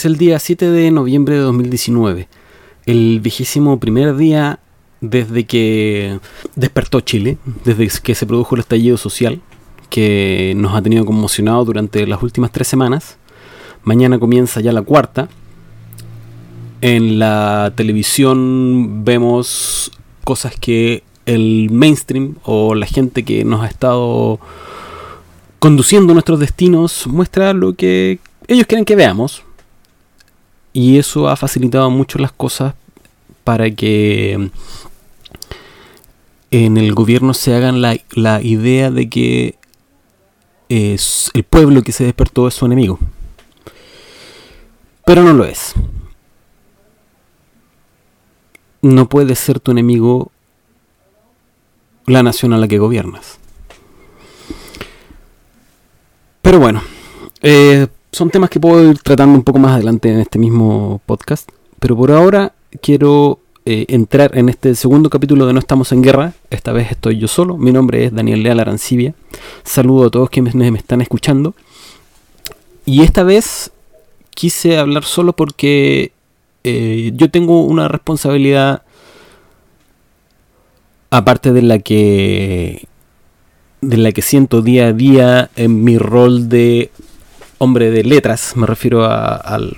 Es el día 7 de noviembre de 2019, el vigésimo primer día desde que despertó Chile, desde que se produjo el estallido social que nos ha tenido conmocionado durante las últimas tres semanas. Mañana comienza ya la cuarta. En la televisión vemos cosas que el mainstream o la gente que nos ha estado conduciendo nuestros destinos muestra lo que ellos quieren que veamos. Y eso ha facilitado mucho las cosas para que en el gobierno se hagan la, la idea de que es el pueblo que se despertó es su enemigo. Pero no lo es. No puede ser tu enemigo la nación a la que gobiernas. Pero bueno, eh, son temas que puedo ir tratando un poco más adelante en este mismo podcast. Pero por ahora quiero eh, entrar en este segundo capítulo de No estamos en guerra. Esta vez estoy yo solo. Mi nombre es Daniel Leal Arancibia. Saludo a todos quienes me están escuchando. Y esta vez quise hablar solo porque eh, yo tengo una responsabilidad aparte de la que de la que siento día a día en mi rol de hombre de letras, me refiero a, al,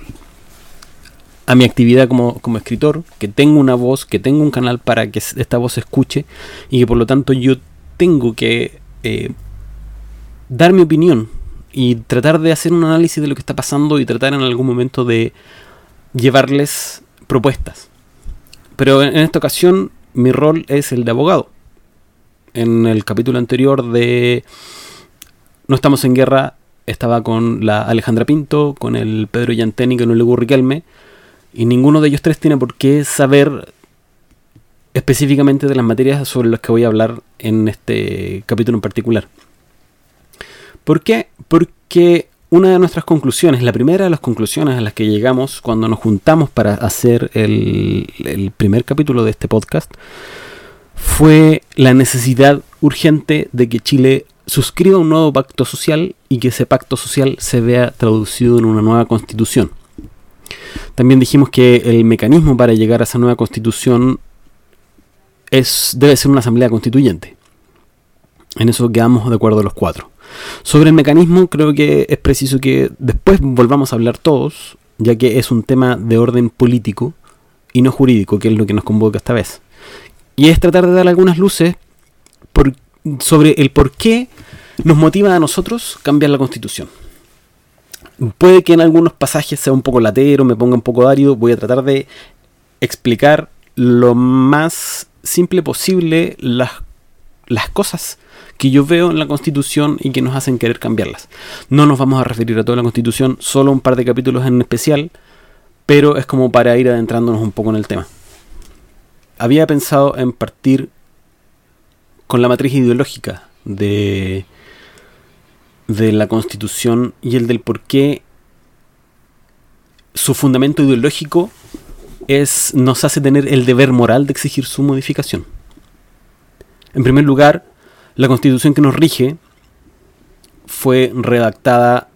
a mi actividad como, escritor, que tengo una voz, que tengo un canal para que esta voz se escuche y que por lo tanto yo tengo que eh, dar mi opinión y tratar de hacer un análisis de lo que está pasando y tratar en algún momento de llevarles propuestas. Pero en esta ocasión mi rol es el de abogado. En el capítulo anterior de No estamos en guerra estaba con la Alejandra Pinto, con el Pedro Yanteni, con el Hugo Riquelme y ninguno de ellos tres tiene por qué saber específicamente de las materias sobre las que voy a hablar en este capítulo en particular. ¿Por qué? Porque una de nuestras conclusiones, la primera de las conclusiones a las que llegamos cuando nos juntamos para hacer el, el primer capítulo de este podcast, fue la necesidad urgente de que Chile suscriba un nuevo pacto social y que ese pacto social se vea traducido en una nueva constitución. También dijimos que el mecanismo para llegar a esa nueva constitución es, debe ser una asamblea constituyente. En eso quedamos de acuerdo los cuatro. Sobre el mecanismo creo que es preciso que después volvamos a hablar todos, ya que es un tema de orden político y no jurídico, que es lo que nos convoca esta vez. Y es tratar de dar algunas luces sobre el por qué nos motiva a nosotros cambiar la constitución. Puede que en algunos pasajes sea un poco latero, me ponga un poco árido. Voy a tratar de explicar lo más simple posible las, las cosas que yo veo en la Constitución y que nos hacen querer cambiarlas. No nos vamos a referir a toda la Constitución, solo un par de capítulos en especial, pero es como para ir adentrándonos un poco en el tema. Había pensado en partir con la matriz ideológica de de la Constitución y el del por qué su fundamento ideológico es, nos hace tener el deber moral de exigir su modificación. En primer lugar, la Constitución que nos rige fue redactada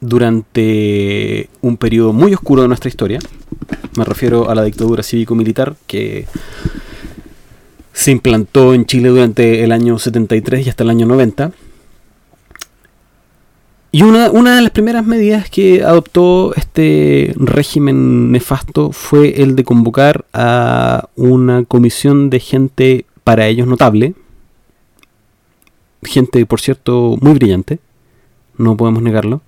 durante un periodo muy oscuro de nuestra historia. Me refiero a la dictadura cívico-militar que se implantó en Chile durante el año 73 y hasta el año 90 y una, una, de las primeras medidas que adoptó este régimen nefasto fue el de convocar a una comisión de gente para ellos notable, gente por cierto muy brillante, no podemos negarlo,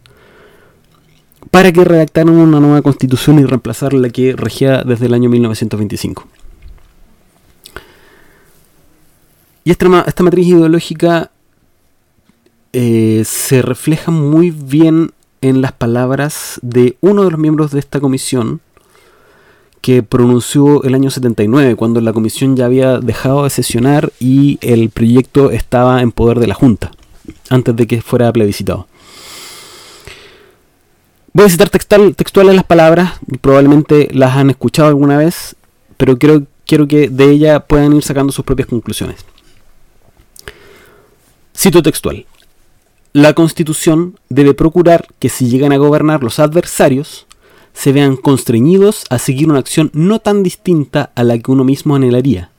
para que redactaran una nueva constitución y reemplazar la que regía desde el año 1925. Y esta, matriz ideológica eh, se refleja muy bien en las palabras de uno de los miembros de esta comisión que pronunció el año 79, cuando la comisión ya había dejado de sesionar y el proyecto estaba en poder de la Junta, antes de que fuera plebiscitado. Voy a citar textual, textuales las palabras, probablemente las han escuchado alguna vez, pero quiero que de ella puedan ir sacando sus propias conclusiones. Cito textual. La Constitución debe procurar que si llegan a gobernar los adversarios, se vean constreñidos a seguir una acción no tan distinta a la que uno mismo anhelaría,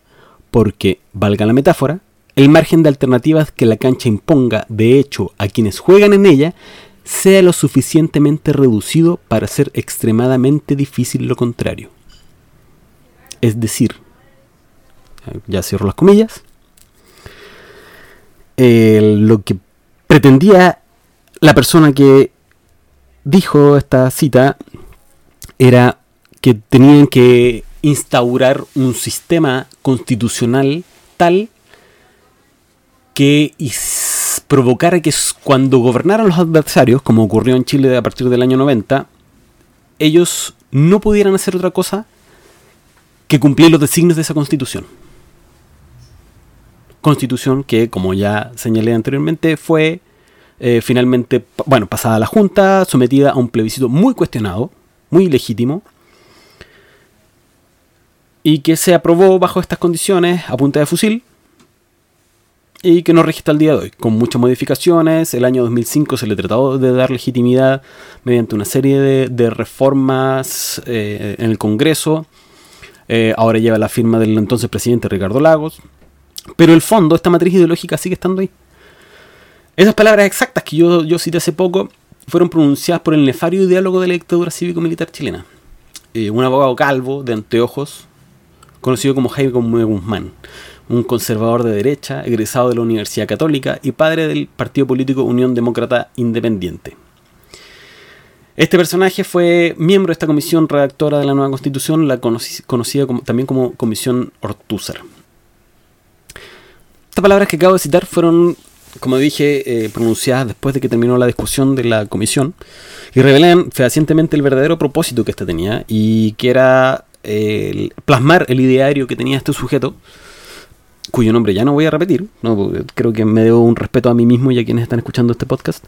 porque, valga la metáfora, el margen de alternativas que la cancha imponga, de hecho, a quienes juegan en ella, sea lo suficientemente reducido para ser extremadamente difícil lo contrario. Es decir, ya cierro las comillas, lo que pretendía la persona que dijo esta cita era que tenían que instaurar un sistema constitucional tal que provocara que cuando gobernaran los adversarios, como ocurrió en Chile a partir del año 90, ellos no pudieran hacer otra cosa que cumplir los designios de esa constitución. Constitución que, como ya señalé anteriormente, fue eh, finalmente, bueno, pasada a la Junta, sometida a un plebiscito muy cuestionado, muy legítimo, y que se aprobó bajo estas condiciones a punta de fusil, y que no registra el día de hoy, con muchas modificaciones. El año 2005 se le trató de dar legitimidad mediante una serie de, reformas eh, en el Congreso. Eh, ahora lleva la firma del entonces presidente Ricardo Lagos. Pero el fondo, esta matriz ideológica sigue estando ahí. Esas palabras exactas que yo, yo cité hace poco fueron pronunciadas por el nefario diálogo de la dictadura cívico-militar chilena. Eh, un abogado calvo, de anteojos, conocido como Jaime Guzmán un conservador de derecha, egresado de la Universidad Católica y padre del partido político Unión Demócrata Independiente. Este personaje fue miembro de esta comisión redactora de la nueva constitución, la conocida también como Comisión Ortúzar. Estas palabras que acabo de citar fueron, como dije, eh, pronunciadas después de que terminó la discusión de la comisión y revelan fehacientemente el verdadero propósito que éste tenía y que era eh, plasmar el ideario que tenía este sujeto cuyo nombre ya no voy a repetir, ¿no? creo que me debo un respeto a mí mismo y a quienes están escuchando este podcast,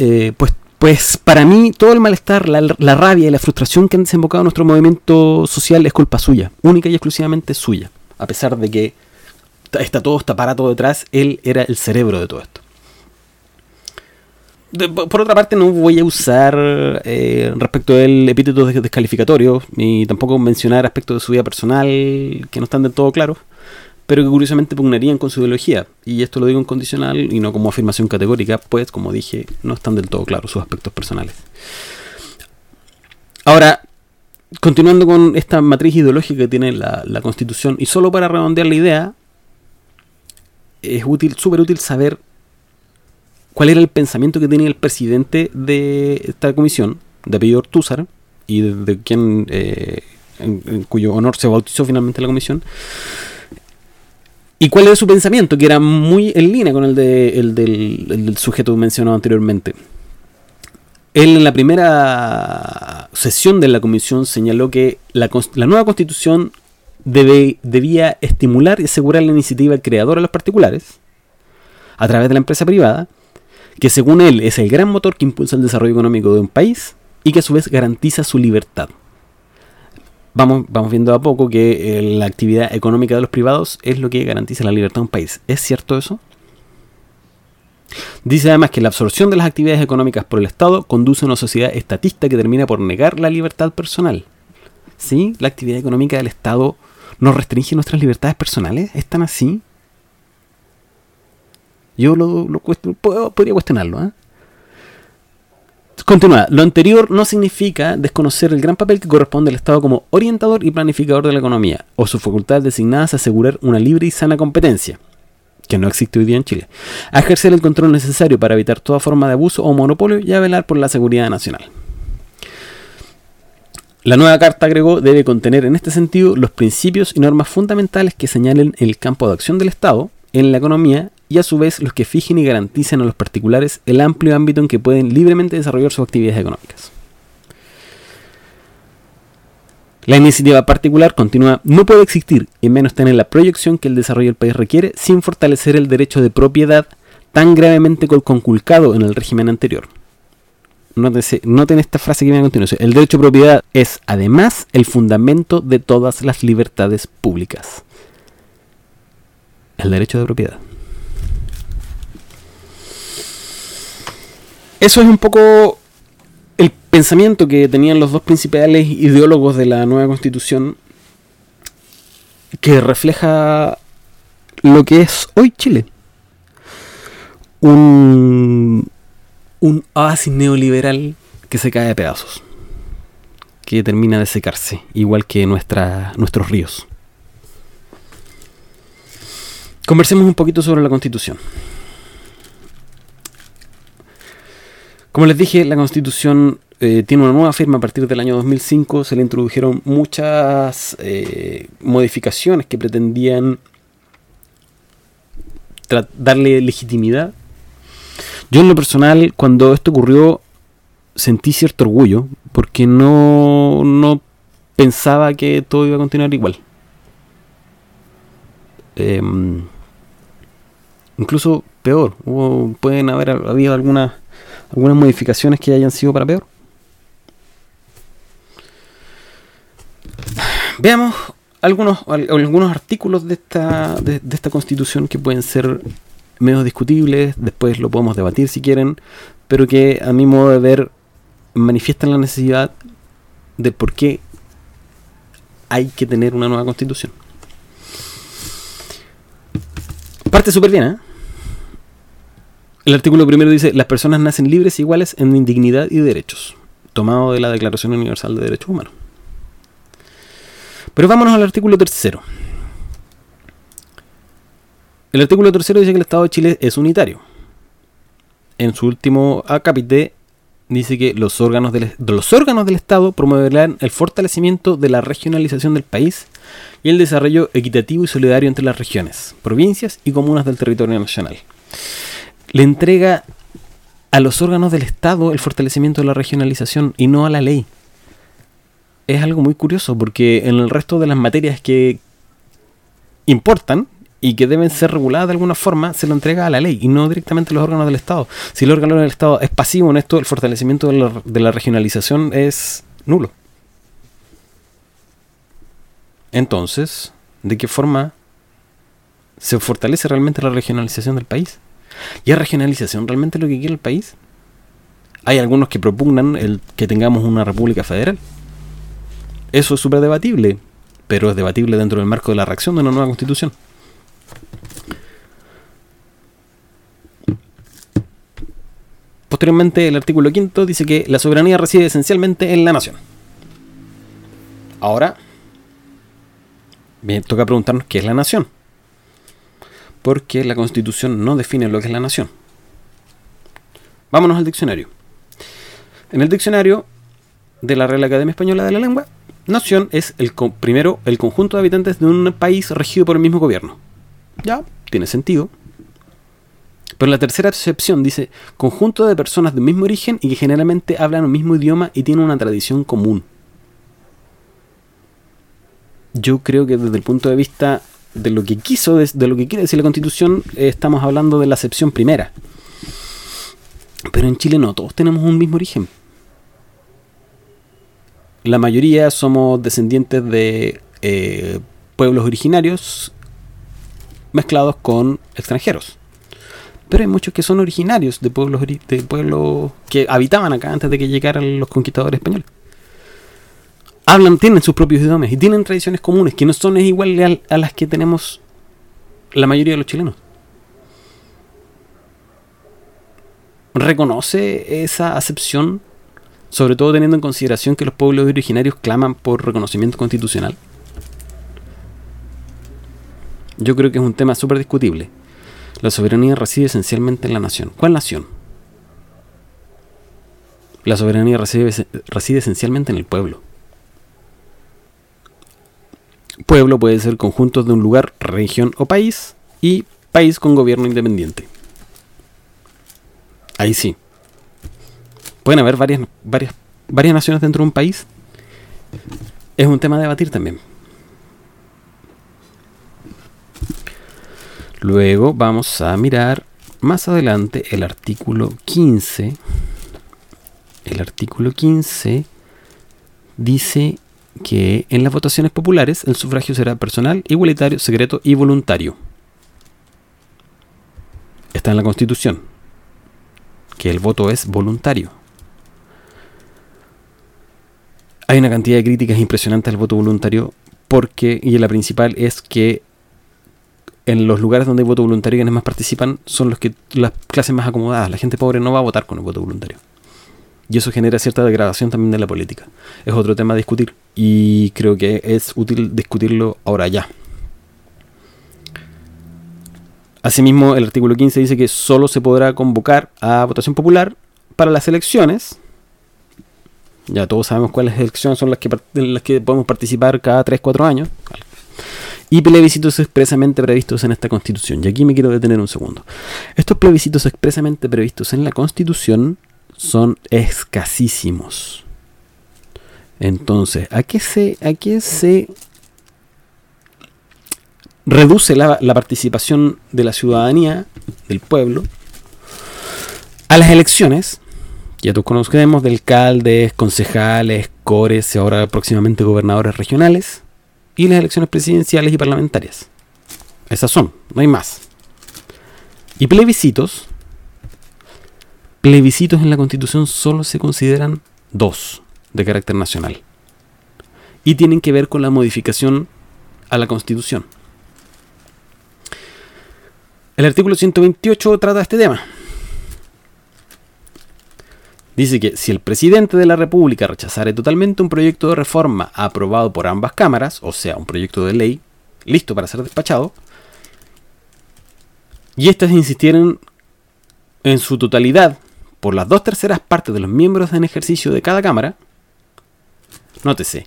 eh, pues, pues para mí todo el malestar, la, rabia y la frustración que han desembocado nuestro movimiento social es culpa suya, única y exclusivamente suya, a pesar de que está todo este aparato detrás, él era el cerebro de todo esto. por otra parte, no voy a usar eh, respecto del epíteto descalificatorio ni tampoco mencionar aspectos de su vida personal que no están del todo claros pero que curiosamente pugnarían con su ideología. Y esto lo digo en condicional y no como afirmación categórica, pues como dije, no están del todo claros sus aspectos personales. Ahora, continuando con esta matriz ideológica que tiene la, Constitución, y solo para redondear la idea, es útil, súper útil saber cuál era el pensamiento que tenía el presidente de esta comisión, de apellido Ortúzar, y de, quien, eh, en, cuyo honor se bautizó finalmente la comisión, ¿Y cuál era su pensamiento? Que era muy en línea con el, del, sujeto mencionado anteriormente. Él en la primera sesión de la comisión señaló que la, nueva constitución debía estimular y asegurar la iniciativa creadora de los particulares a través de la empresa privada, que según él es el gran motor que impulsa el desarrollo económico de un país y que a su vez garantiza su libertad vamos, vamos viendo a poco que eh, la actividad económica de los privados es lo que garantiza la libertad de un país. ¿Es cierto eso? Dice además que la absorción de las actividades económicas por el Estado conduce a una sociedad estatista que termina por negar la libertad personal. ¿Sí? La actividad económica del Estado nos restringe nuestras libertades personales. ¿Están así? Yo lo, lo podría cuestionarlo. ¿eh? Continúa. Lo anterior no significa desconocer el gran papel que corresponde al Estado como orientador y planificador de la economía, o sus facultades designadas a asegurar una libre y sana competencia, que no existe hoy día en Chile, a ejercer el control necesario para evitar toda forma de abuso o monopolio y a velar por la seguridad nacional. La nueva carta agregó debe contener en este sentido los principios y normas fundamentales que señalen el campo de acción del Estado en la economía y a su vez los que fijen y garanticen a los particulares el amplio ámbito en que pueden libremente desarrollar sus actividades económicas. La iniciativa particular continúa no puede existir, y menos tener la proyección que el desarrollo del país requiere, sin fortalecer el derecho de propiedad tan gravemente conculcado en el régimen anterior. Noten, esta frase que viene a continuación. El derecho de propiedad es, además, el fundamento de todas las libertades públicas. El derecho de propiedad. Eso es un poco el pensamiento que tenían los dos principales ideólogos de la nueva constitución que refleja lo que es hoy Chile. Un, un oasis neoliberal que se cae a pedazos, que termina de secarse, igual que nuestros ríos. Conversemos un poquito sobre la constitución. Como les dije, la constitución eh, tiene una nueva firma a partir del año 2005. Se le introdujeron muchas eh, modificaciones que pretendían darle legitimidad. Yo en lo personal, cuando esto ocurrió, sentí cierto orgullo, porque no, no pensaba que todo iba a continuar igual. Em, incluso peor, pueden haber habido algunas, algunas modificaciones que hayan sido para peor. Veamos algunos, algunos artículos de esta, de, esta constitución que pueden ser menos discutibles, después lo podemos debatir si quieren, pero que a mi modo de ver manifiestan la necesidad de por qué hay que tener una nueva constitución. Parte súper bien, ¿eh? El artículo primero dice, las personas nacen libres e iguales en indignidad y derechos, tomado de la Declaración Universal de Derechos Humanos. Pero vámonos al artículo tercero. El artículo tercero dice que el Estado de Chile es unitario. En su último acápite dice que los órganos, del, los órganos del Estado promoverán el fortalecimiento de la regionalización del país y el desarrollo equitativo y solidario entre las regiones, provincias y comunas del territorio nacional. Le entrega a los órganos del Estado el fortalecimiento de la regionalización y no a la ley es algo muy curioso porque en el resto de las materias que importan y que deben ser reguladas de alguna forma, se lo entrega a la ley y no directamente a los órganos del Estado. Si el órgano del Estado es pasivo en esto, el fortalecimiento de la, regionalización es nulo. Entonces, ¿de qué forma se fortalece realmente la regionalización del país? ¿Y es regionalización realmente lo que quiere el país? Hay algunos que propugnan el que tengamos una república federal. Eso es súper debatible, pero es debatible dentro del marco de la reacción de una nueva constitución. Posteriormente, el artículo quinto dice que la soberanía reside esencialmente en la nación. Ahora, bien, toca preguntarnos qué es la nación. Porque la constitución no define lo que es la nación. Vámonos al diccionario. En el diccionario de la Real Academia Española de la Lengua Nación es el primero el conjunto de habitantes de un país regido por el mismo gobierno. Ya, tiene sentido. Pero la tercera excepción dice conjunto de personas de mismo origen y que generalmente hablan el mismo idioma y tienen una tradición común. Yo creo que desde el punto de vista de lo que quiso, de lo que quiere decir la Constitución, eh, estamos hablando de la excepción primera. Pero en Chile no, todos tenemos un mismo origen la mayoría somos descendientes de eh, pueblos originarios mezclados con extranjeros. Pero hay muchos que son originarios de pueblos, de pueblos que habitaban acá antes de que llegaran los conquistadores españoles. Hablan, tienen sus propios idiomas y tienen tradiciones comunes que no son iguales a las que tenemos la mayoría de los chilenos. ¿Reconoce esa acepción sobre todo teniendo en consideración que los pueblos originarios claman por reconocimiento constitucional? Yo creo que es un tema súper discutible. La soberanía reside esencialmente en la nación. ¿Cuál nación? La soberanía reside, reside esencialmente en el pueblo. Pueblo puede ser conjunto de un lugar, región o país y país con gobierno independiente. Ahí sí, pueden haber varias, varias, varias naciones dentro de un país. Es un tema a debatir también. Luego vamos a mirar más adelante el artículo 15. El artículo 15 dice que en las votaciones populares el sufragio será personal, igualitario, secreto y voluntario. Está en la Constitución, que el voto es voluntario. hay una cantidad de críticas impresionantes al voto voluntario porque, y la principal es que en los lugares donde hay voto voluntario quienes más participan son los que las clases más acomodadas. La gente pobre no va a votar con el voto voluntario. Y eso genera cierta degradación también de la política. Es otro tema a discutir y creo que es útil discutirlo ahora ya. Asimismo, el artículo 15 dice que solo se podrá convocar a votación popular para las elecciones. Ya todos sabemos cuáles elecciones son las que, las que podemos participar cada 3-4 años. Y plebiscitos expresamente previstos en esta constitución. Y aquí me quiero detener un segundo. Estos plebiscitos expresamente previstos en la constitución son escasísimos. Entonces, ¿a qué se, a qué se reduce la, participación de la ciudadanía, del pueblo, a las elecciones? Ya todos conocemos de alcaldes, concejales, cores y ahora próximamente gobernadores regionales y las elecciones presidenciales y parlamentarias. Esas son, no hay más. Y plebiscitos plebiscitos en la Constitución solo se consideran dos de carácter nacional. Y tienen que ver con la modificación a la Constitución. El artículo 128 trata este tema. Dice que si el presidente de la República rechazare totalmente un proyecto de reforma aprobado por ambas cámaras, o sea, un proyecto de ley listo para ser despachado, y éstas insistieran en su totalidad por las dos terceras partes de los miembros en ejercicio de cada Cámara, nótese,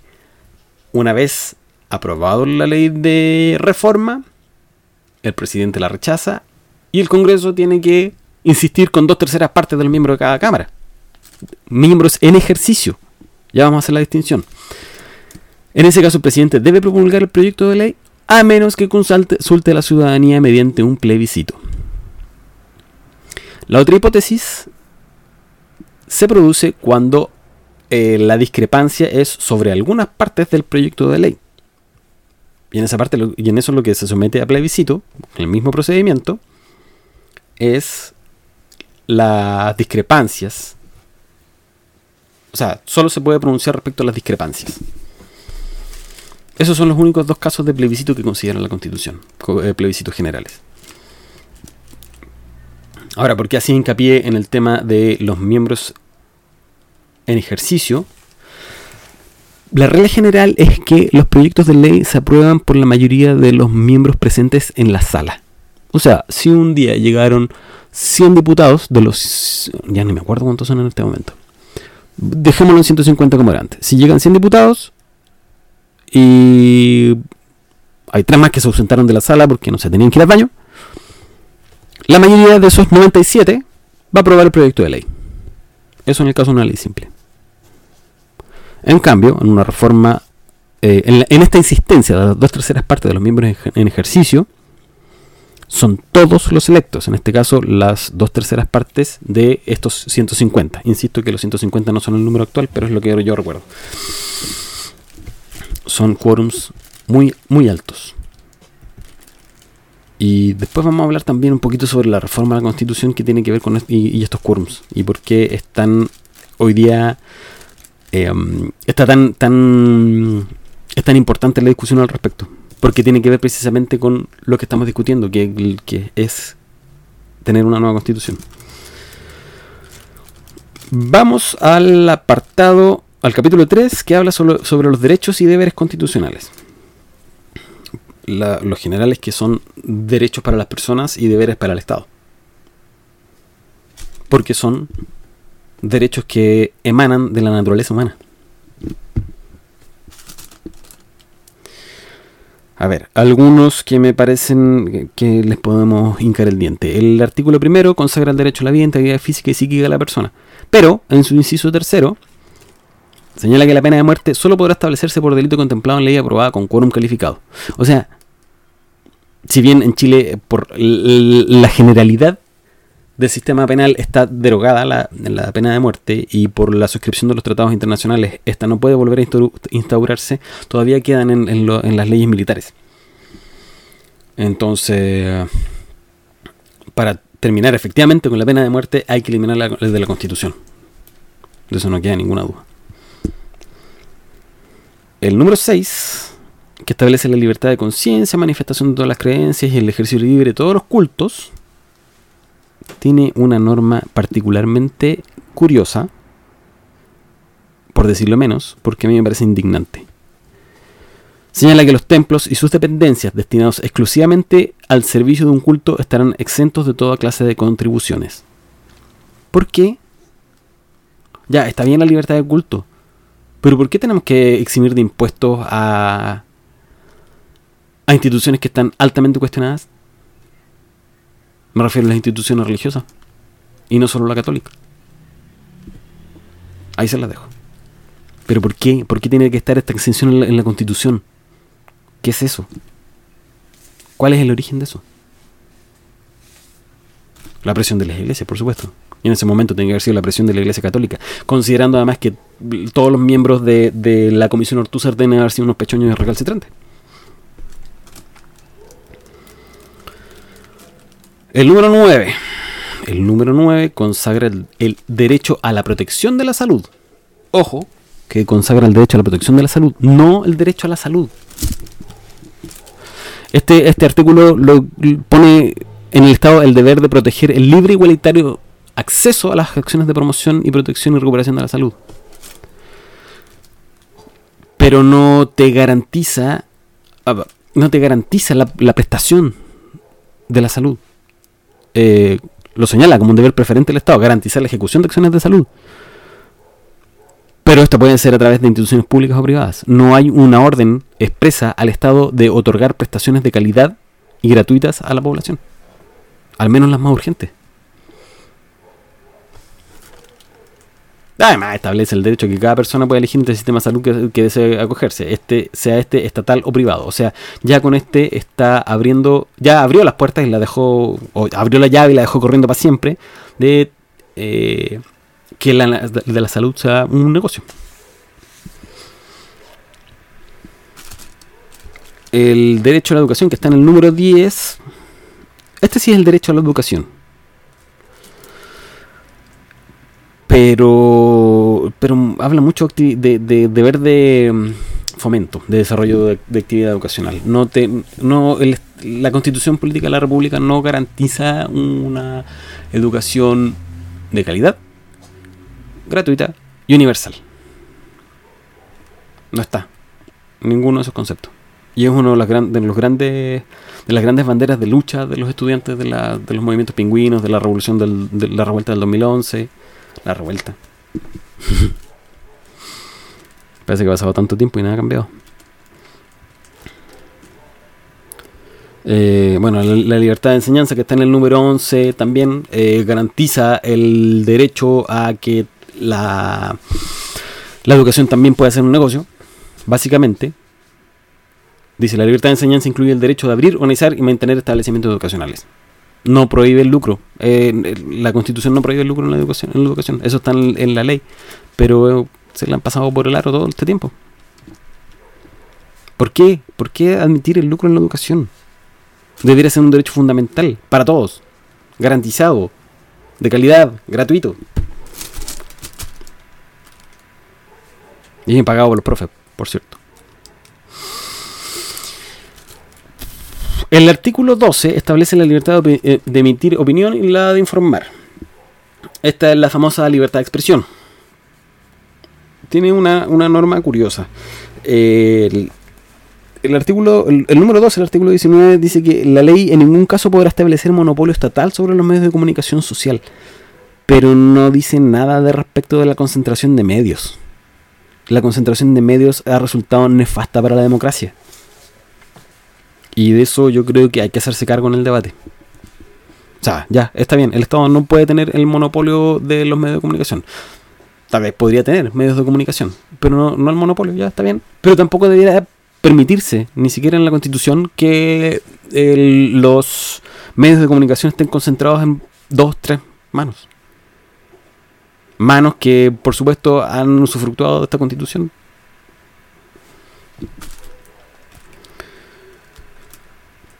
una vez aprobado la ley de reforma, el presidente la rechaza y el Congreso tiene que insistir con dos terceras partes de los miembros de cada Cámara. Miembros en ejercicio. Ya vamos a hacer la distinción. En ese caso, el presidente debe promulgar el proyecto de ley a menos que consulte la ciudadanía mediante un plebiscito. La otra hipótesis se produce cuando eh, la discrepancia es sobre algunas partes del proyecto de ley. Y en esa parte, y en eso lo que se somete a plebiscito, el mismo procedimiento, es las discrepancias. O sea, solo se puede pronunciar respecto a las discrepancias. Esos son los únicos dos casos de plebiscito que considera la Constitución, eh, plebiscitos generales. Ahora, ¿por qué así hincapié en el tema de los miembros en ejercicio? La regla general es que los proyectos de ley se aprueban por la mayoría de los miembros presentes en la sala. O sea, si un día llegaron 100 diputados, de los... ya ni me acuerdo cuántos son en este momento. Dejémoslo en 150 como era antes. Si llegan 100 diputados y hay tres más que se ausentaron de la sala porque no se tenían que ir al baño, la mayoría de esos 97 va a aprobar el proyecto de ley. Eso en el caso de una ley simple. En cambio, en una reforma, eh, en, esta insistencia de las dos terceras partes de los miembros en ejercicio, son todos los electos, en este caso las dos terceras partes de estos 150. Insisto que los 150 no son el número actual, pero es lo que yo recuerdo. Son quórums muy, muy altos. Y después vamos a hablar también un poquito sobre la reforma de la Constitución que tiene que ver con y, estos quórums y por qué están hoy día em, está tan tan es tan importante la discusión al respecto porque tiene que ver precisamente con lo que estamos discutiendo que, es tener una nueva constitución vamos al apartado al capítulo 3 que habla sobre los derechos y deberes constitucionales los generales que son derechos para las personas y deberes para el Estado. Porque son derechos que emanan de la naturaleza humana. A ver, algunos que me parecen que les podemos hincar el diente. El artículo primero consagra el derecho a la vida, integridad física y psíquica de la persona. Pero, en su inciso tercero, señala que la pena de muerte solo podrá establecerse por delito contemplado en ley aprobada con quórum calificado. O sea, si bien en Chile por la generalidad del sistema penal está derogada la, pena de muerte y por la suscripción de los tratados internacionales esta no puede volver a instaurarse, todavía quedan en, las leyes militares. Entonces, para terminar efectivamente con la pena de muerte hay que eliminar la de la constitución. De eso no queda ninguna duda. El número 6, que establece la libertad de conciencia, manifestación de todas las creencias y el ejercicio libre de todos los cultos, tiene una norma particularmente curiosa, por decirlo menos, porque a mí me parece indignante. Señala que los templos y sus dependencias destinados exclusivamente al servicio de un culto estarán exentos de toda clase de contribuciones. ¿Por qué? Ya, está bien la libertad de culto, pero ¿por qué tenemos que eximir de impuestos a, a instituciones que están altamente cuestionadas? Me refiero a las instituciones religiosas y no solo la católica. Ahí se las dejo. Pero ¿por qué? ¿Por qué tiene que estar esta exención en la Constitución? ¿Qué es eso? ¿Cuál es el origen de eso? La presión de las iglesias, por supuesto. Y en ese momento tenía que haber sido la presión de la iglesia católica. Considerando además que todos los miembros de, la comisión Ortúzar deben haber sido unos pechoños recalcitrantes. El número 9. El número 9 consagra el derecho a la protección de la salud. Ojo, que consagra el derecho a la protección de la salud, no el derecho a la salud. Este, este artículo lo pone en el Estado el deber de proteger el libre e igualitario acceso a las acciones de promoción y protección y recuperación de la salud. Pero no te garantiza no te garantiza la, prestación de la salud. Eh, lo señala como un deber preferente del Estado, garantizar la ejecución de acciones de salud. Pero esto puede ser a través de instituciones públicas o privadas. No hay una orden expresa al Estado de otorgar prestaciones de calidad y gratuitas a la población. Al menos las más urgentes. Además, establece el derecho que cada persona pueda elegir entre el sistema de salud que, desee acogerse, este, sea este estatal o privado. O sea, ya con este está abriendo, ya abrió las puertas y la dejó, o abrió la llave y la dejó corriendo para siempre, de eh, que la, de la salud sea un negocio. El derecho a la educación, que está en el número 10, este sí es el derecho a la educación. Pero, pero habla mucho de, de, deber de mm, fomento, de desarrollo de, actividad educacional. No te, no, la constitución política de la República no garantiza una educación de calidad gratuita y universal. No está. Ninguno de esos conceptos. Y es uno de, los grandes de las grandes banderas de lucha de los estudiantes de, los movimientos pingüinos, de la revolución de la revuelta del 2011. La revuelta. Parece que ha pasado tanto tiempo y nada ha cambiado. Eh, bueno, la, libertad de enseñanza que está en el número 11 también eh, garantiza el derecho a que la, la educación también puede ser un negocio, básicamente. Dice, la libertad de enseñanza incluye el derecho de abrir, organizar y mantener establecimientos educacionales. No prohíbe el lucro. Eh, la constitución no prohíbe el lucro en la educación. En la educación. Eso está en, la ley. Pero eh, se le han pasado por el aro todo este tiempo. ¿Por qué? ¿Por qué admitir el lucro en la educación? Debería ser un derecho fundamental para todos. Garantizado. De calidad. Gratuito. Y bien pagado por los profes, por cierto. El artículo 12 establece la libertad eh, de emitir opinión y la de informar. Esta es la famosa libertad de expresión. Tiene una, norma curiosa. el, artículo, el, el, número 12, el artículo 19, dice que la ley en ningún caso podrá establecer monopolio estatal sobre los medios de comunicación social. Pero no dice nada de respecto de la concentración de medios la concentración de medios ha resultado nefasta para la democracia. Y de eso yo creo que hay que hacerse cargo en el debate. O sea, ya, está bien, el Estado no puede tener el monopolio de los medios de comunicación. Tal vez podría tener medios de comunicación, pero no, no el monopolio, ya está bien. Pero tampoco debería permitirse, ni siquiera en la Constitución, que los medios de comunicación estén concentrados en dos, tres manos manos que por supuesto han usufructuado de esta constitución.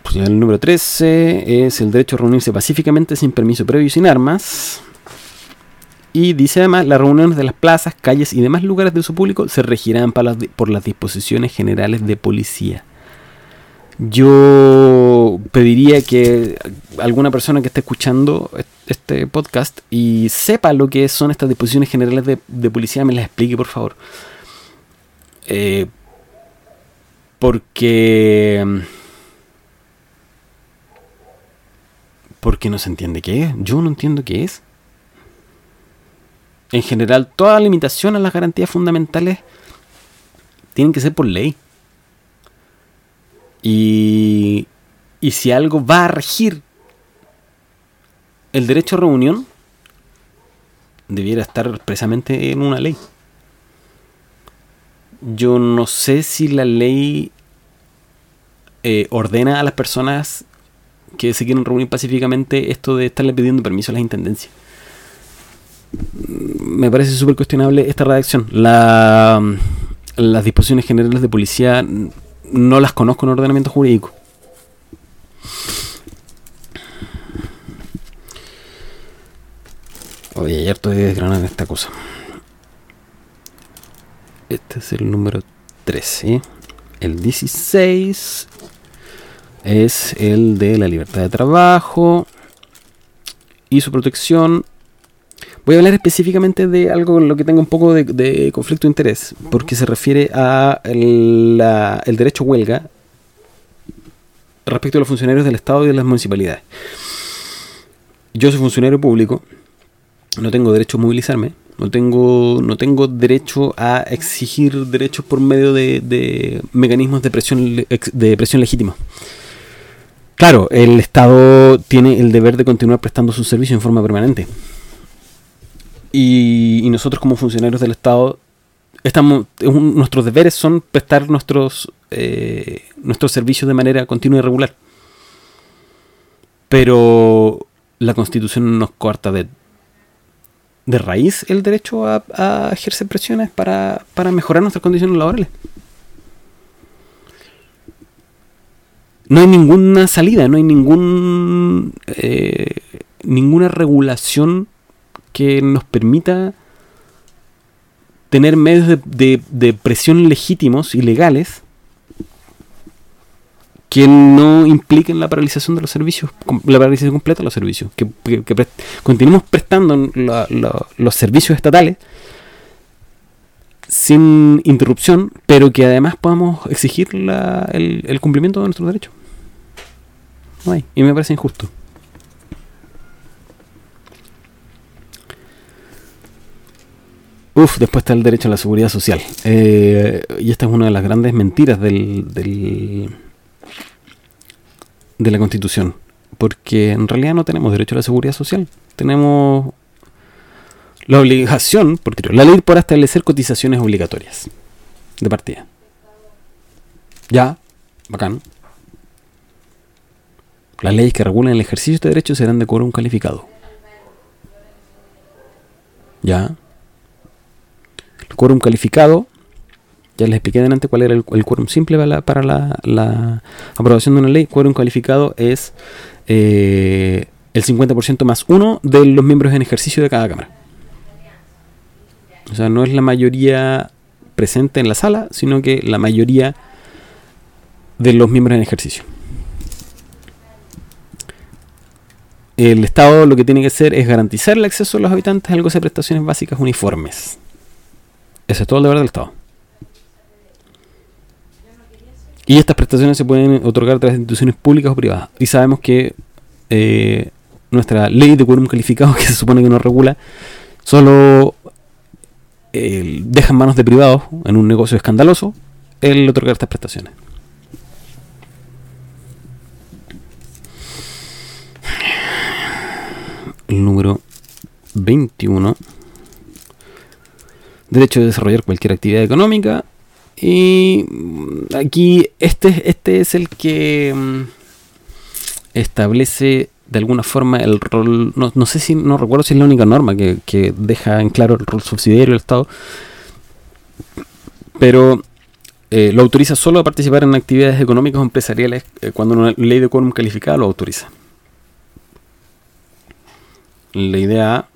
Pues el número 13 es el derecho a reunirse pacíficamente sin permiso previo y sin armas. Y dice además, las reuniones de las plazas, calles y demás lugares de uso público se regirán por las disposiciones generales de policía. Yo pediría que alguna persona que esté escuchando este podcast y sepa lo que son estas disposiciones generales de, policía me las explique, por favor. Eh, porque... Porque no se entiende qué es. Yo no entiendo qué es. En general, toda limitación a las garantías fundamentales tienen que ser por ley. Y, y si algo va a regir el derecho a reunión, debiera estar expresamente en una ley. Yo no sé si la ley eh, ordena a las personas que se quieren reunir pacíficamente esto de estarle pidiendo permiso a las intendencias. Me parece súper cuestionable esta redacción. La, las disposiciones generales de policía no las conozco en ordenamiento jurídico. Oye, ayer estoy desgranando esta cosa. Este es el número 13. El 16 es el de la libertad de trabajo y su protección. Voy a hablar específicamente de algo en lo que tengo un poco de, conflicto de interés, porque se refiere a el, derecho a huelga respecto a los funcionarios del Estado y de las municipalidades. Yo soy funcionario público, no tengo derecho a movilizarme, no tengo, no tengo derecho a exigir derechos por medio de, de mecanismos de presión, de presión legítima. Claro, el Estado tiene el deber de continuar prestando su servicio en forma permanente. Y, nosotros como funcionarios del Estado, estamos, nuestros deberes son prestar nuestros, eh, nuestros servicios de manera continua y regular. Pero la Constitución nos corta de, de raíz el derecho a, a ejercer presiones para, para mejorar nuestras condiciones laborales. No hay ninguna salida, no hay ningún eh, ninguna regulación que nos permita tener medios de, presión legítimos y legales que no impliquen la paralización de los servicios, la paralización completa de los servicios, que, continuemos prestando los servicios estatales sin interrupción, pero que además podamos exigir el, cumplimiento de nuestros derechos. Y me parece injusto. Uf, después está el derecho a la seguridad social. Eh, y esta es una de las grandes mentiras del, del, de la Constitución. Porque en realidad no tenemos derecho a la seguridad social. Tenemos la obligación, porque la ley por establecer cotizaciones obligatorias de partida. Ya, bacán. Las leyes que regulan el ejercicio de derechos serán de quórum calificado. Ya. El quórum calificado, ya les expliqué delante cuál era el, quórum simple para, la, aprobación de una ley. Quórum calificado es eh, el 50% más uno de los miembros en ejercicio de cada cámara. O sea, no es la mayoría presente en la sala, sino que la mayoría de los miembros en ejercicio. El Estado lo que tiene que hacer es garantizar el acceso de los habitantes al goce de prestaciones básicas uniformes. Ese es todo el deber del Estado. Y estas prestaciones se pueden otorgar a través de instituciones públicas o privadas. Y sabemos que eh, nuestra ley de quórum calificado, que se supone que nos regula, solo deja en manos de privados, en un negocio escandaloso, el otorgar estas prestaciones. El número 21. Derecho de desarrollar cualquier actividad económica. Y aquí este, este es el que mm, establece de alguna forma el rol, no, sé si, no recuerdo si es la única norma que, deja en claro el rol subsidiario del Estado, pero eh, lo autoriza solo a participar en actividades económicas o empresariales eh, cuando una ley de quórum calificada lo autoriza. La idea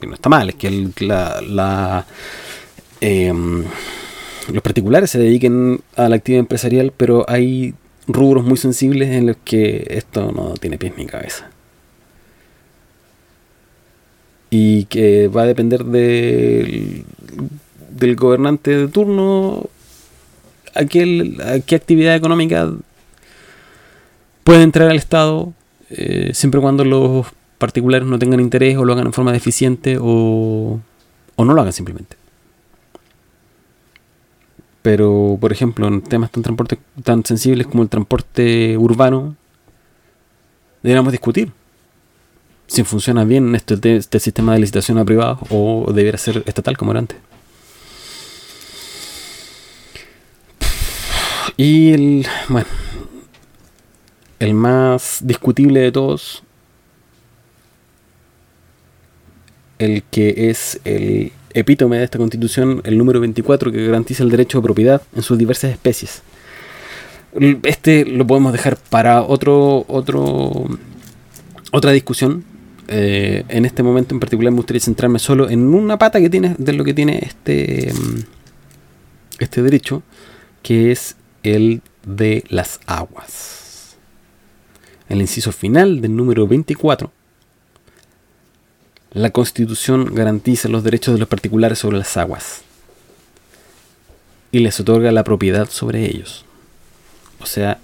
que no está mal, es que la, la em, los particulares se dediquen a la actividad empresarial, pero hay rubros muy sensibles en los que esto no tiene pies ni cabeza. Y que va a depender del, del gobernante de turno a qué, actividad económica puede entrar al Estado, eh, siempre cuando los particulares no tengan interés o lo hagan en forma deficiente o, o no lo hagan simplemente. Pero, por ejemplo, en temas tan, transporte, tan sensibles como el transporte urbano, deberíamos discutir si funciona bien este, este sistema de licitación a privados o debería ser estatal como era antes. Y el, bueno, el más discutible de todos, el que es el epítome de esta constitución, el número 24, que garantiza el derecho de propiedad en sus diversas especies. Este lo podemos dejar para otro, otro, otra discusión. Eh, en este momento en particular me gustaría centrarme solo en una pata que tiene de lo que tiene este, este derecho, que es el de las aguas. El inciso final del número 24 la Constitución garantiza los derechos de los particulares sobre las aguas y les otorga la propiedad sobre ellos. O sea,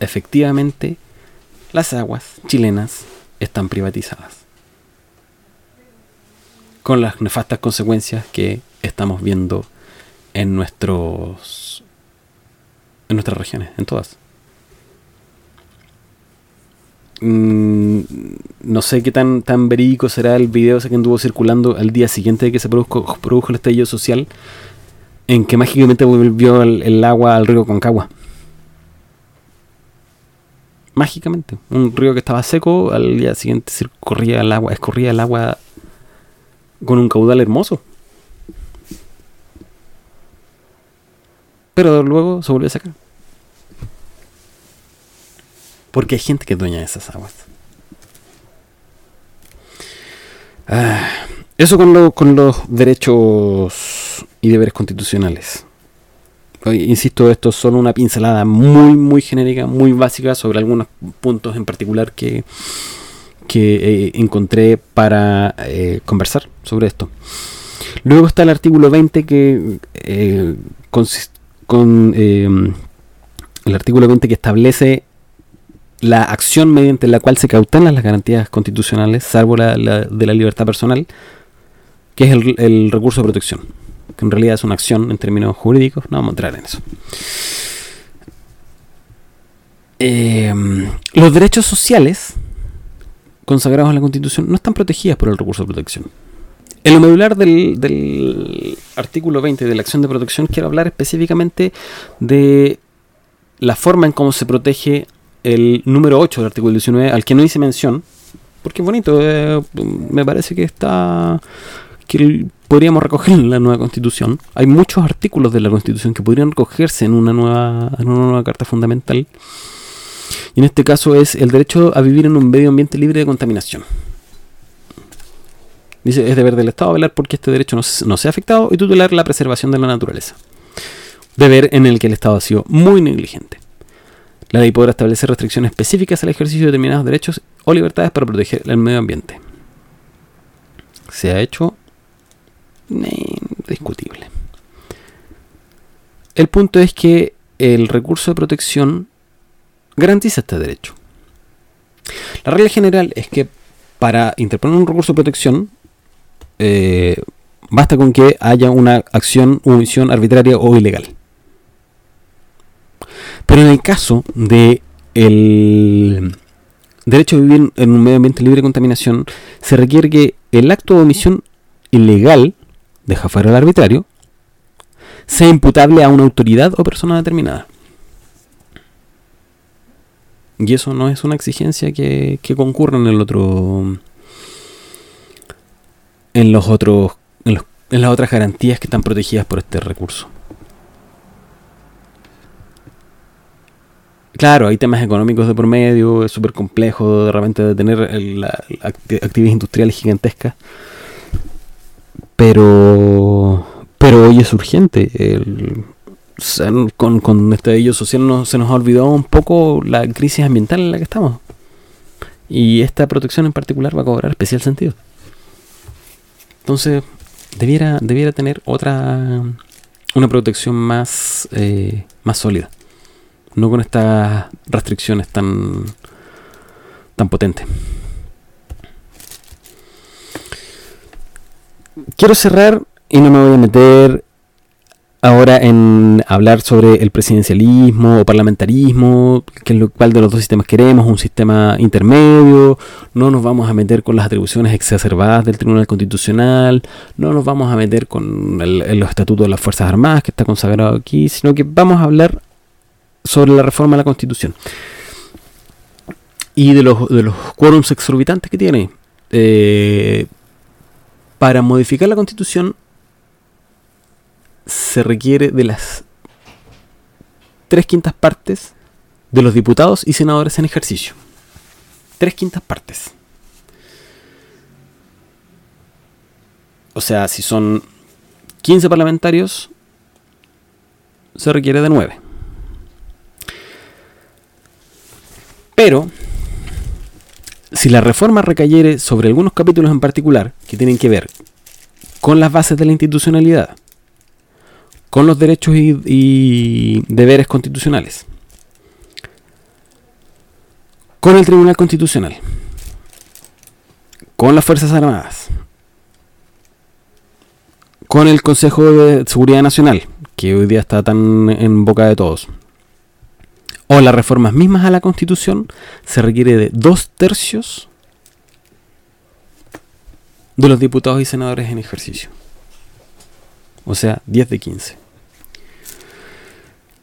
efectivamente, las aguas chilenas están privatizadas. Con las nefastas consecuencias que estamos viendo en nuestros en nuestras regiones, en todas. Mm, no sé qué tan, tan verídico será el video ese que anduvo circulando al día siguiente de que se produjo, produjo el estallido social, en que mágicamente volvió el, agua al río Concagua. Mágicamente. Un río que estaba seco, al día siguiente corría el agua, escorría el agua con un caudal hermoso. Pero luego se volvió a sacar. Porque hay gente que es dueña de esas aguas. Ah, eso con, los derechos y deberes constitucionales. Insisto, esto es solo una pincelada muy, muy genérica, muy básica sobre algunos puntos en particular que, que eh, encontré para eh, conversar sobre esto. Luego está el artículo 20 que eh, con el artículo 20 que establece la acción mediante la cual se cautelan las garantías constitucionales, salvo la, de la libertad personal, que es el, recurso de protección, que en realidad es una acción en términos jurídicos, no vamos a entrar en eso. Em, los derechos sociales consagrados en la Constitución no están protegidos por el recurso de protección. En lo medular del, del artículo 20 de la acción de protección quiero hablar específicamente de la forma en cómo se protege el número 8 del artículo 19, al que no hice mención, porque es bonito, eh, me parece que está que podríamos recoger en la nueva constitución. Hay muchos artículos de la constitución que podrían recogerse en una nueva, en una nueva carta fundamental. Y en este caso es el derecho a vivir en un medio ambiente libre de contaminación. Dice, es deber del Estado velar porque este derecho no, no sea afectado y tutelar la preservación de la naturaleza. Deber en el que el Estado ha sido muy negligente. La ley podrá establecer restricciones específicas al ejercicio de determinados derechos o libertades para proteger el medio ambiente. Se ha hecho discutible. El punto es que el recurso de protección garantiza este derecho. La regla general es que para interponer un recurso de protección eh, basta con que haya una acción omisión arbitraria o ilegal. Pero en el caso de el derecho a vivir en un medio ambiente libre de contaminación, se requiere que el acto de omisión ilegal, deja fuera el arbitrario, sea imputable a una autoridad o persona determinada. Y eso no es una exigencia que, que concurra en el otro. en los otros. en las otras garantías que están protegidas por este recurso. Claro, hay temas económicos de por medio, es súper complejo de repente de tener la, actividades industriales gigantescas. Pero, pero hoy es urgente. El, con, con este ello social no, se nos ha olvidado un poco la crisis ambiental en la que estamos. Y esta protección en particular va a cobrar especial sentido. Entonces, debiera, debiera tener otra. una protección más, eh, más sólida. No con estas restricciones tan. tan potentes. Quiero cerrar y no me voy a meter ahora en hablar sobre el presidencialismo o parlamentarismo, que es lo cual de los dos sistemas queremos, un sistema intermedio, no nos vamos a meter con las atribuciones exacerbadas del Tribunal Constitucional, no nos vamos a meter con el, los estatutos de las Fuerzas Armadas que está consagrado aquí, sino que vamos a hablar sobre la reforma de la Constitución y de los, de los quórums exorbitantes que tiene. Eh, para modificar la Constitución se requiere de las tres quintas partes de los diputados y senadores en ejercicio. Tres quintas partes. O sea, si son 15 parlamentarios, se requiere de 9. Pero, si la reforma recayere sobre algunos capítulos en particular que tienen que ver con las bases de la institucionalidad, con los derechos y, deberes constitucionales, con el Tribunal Constitucional, con las Fuerzas Armadas, con el Consejo de Seguridad Nacional, que hoy día está tan en boca de todos, o las reformas mismas a la Constitución, se requiere de dos tercios de los diputados y senadores en ejercicio. O sea, 10 de 15.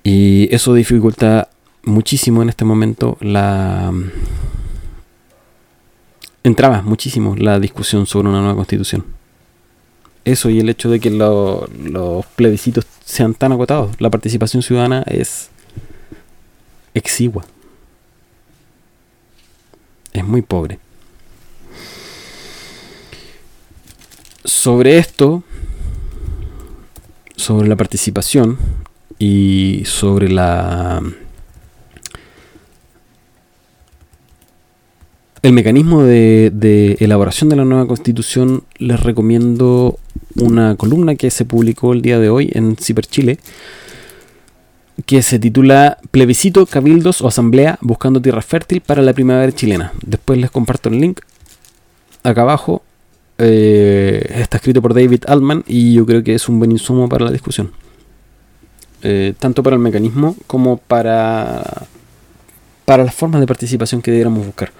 Y eso dificulta muchísimo en este momento la... Entraba muchísimo la discusión sobre una nueva constitución. Eso y el hecho de que los plebiscitos sean tan acotados. La participación ciudadana es exigua. Es muy pobre. Sobre esto, sobre la participación, y sobre la el mecanismo de, elaboración de la nueva constitución les recomiendo una columna que se publicó el día de hoy en Ciper Chile que se titula Plebiscito, Cabildos o Asamblea buscando tierra fértil para la primavera chilena. Después les comparto el link acá abajo. Eh, está escrito por David Altman y yo creo que es un buen insumo para la discusión. Eh, tanto para el mecanismo como para, para las formas de participación que debiéramos buscar.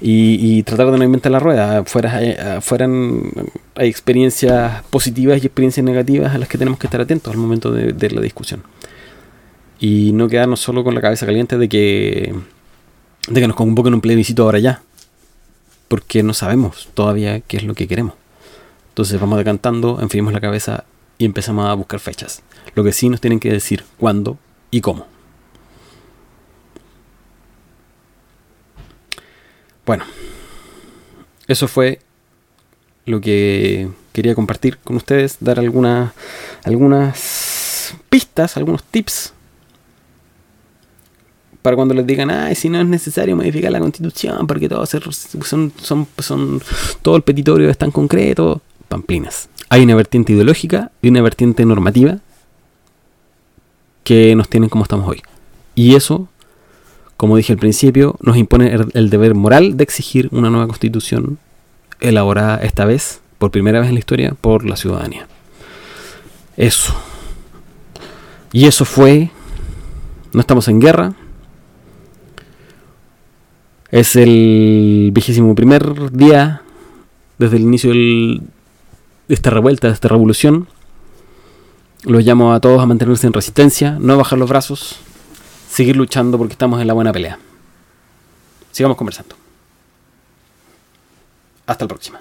Y, tratar de no inventar la rueda. Fuera, eh, fueran, hay experiencias positivas y experiencias negativas a las que tenemos que estar atentos al momento de, la discusión. Y no quedarnos solo con la cabeza caliente de que, de que nos convoquen un plebiscito ahora ya. Porque no sabemos todavía qué es lo que queremos. Entonces vamos decantando, enfriamos la cabeza y empezamos a buscar fechas. Lo que sí nos tienen que decir cuándo y cómo. Bueno, eso fue lo que quería compartir con ustedes, dar algunas algunas pistas, algunos tips para cuando les digan, ay, si no es necesario modificar la constitución porque todo son, son, son, todo el petitorio es tan concreto, pamplinas. Hay una vertiente ideológica y una vertiente normativa que nos tienen como estamos hoy. Y eso, como dije al principio, nos impone el, deber moral de exigir una nueva constitución elaborada esta vez, por primera vez en la historia, por la ciudadanía. Eso. Y eso fue... No estamos en guerra. Es el vigésimo primer día desde el inicio de esta revuelta, de esta revolución. Los llamo a todos a mantenerse en resistencia, no bajar los brazos, seguir luchando porque estamos en la buena pelea. Sigamos conversando. Hasta la próxima.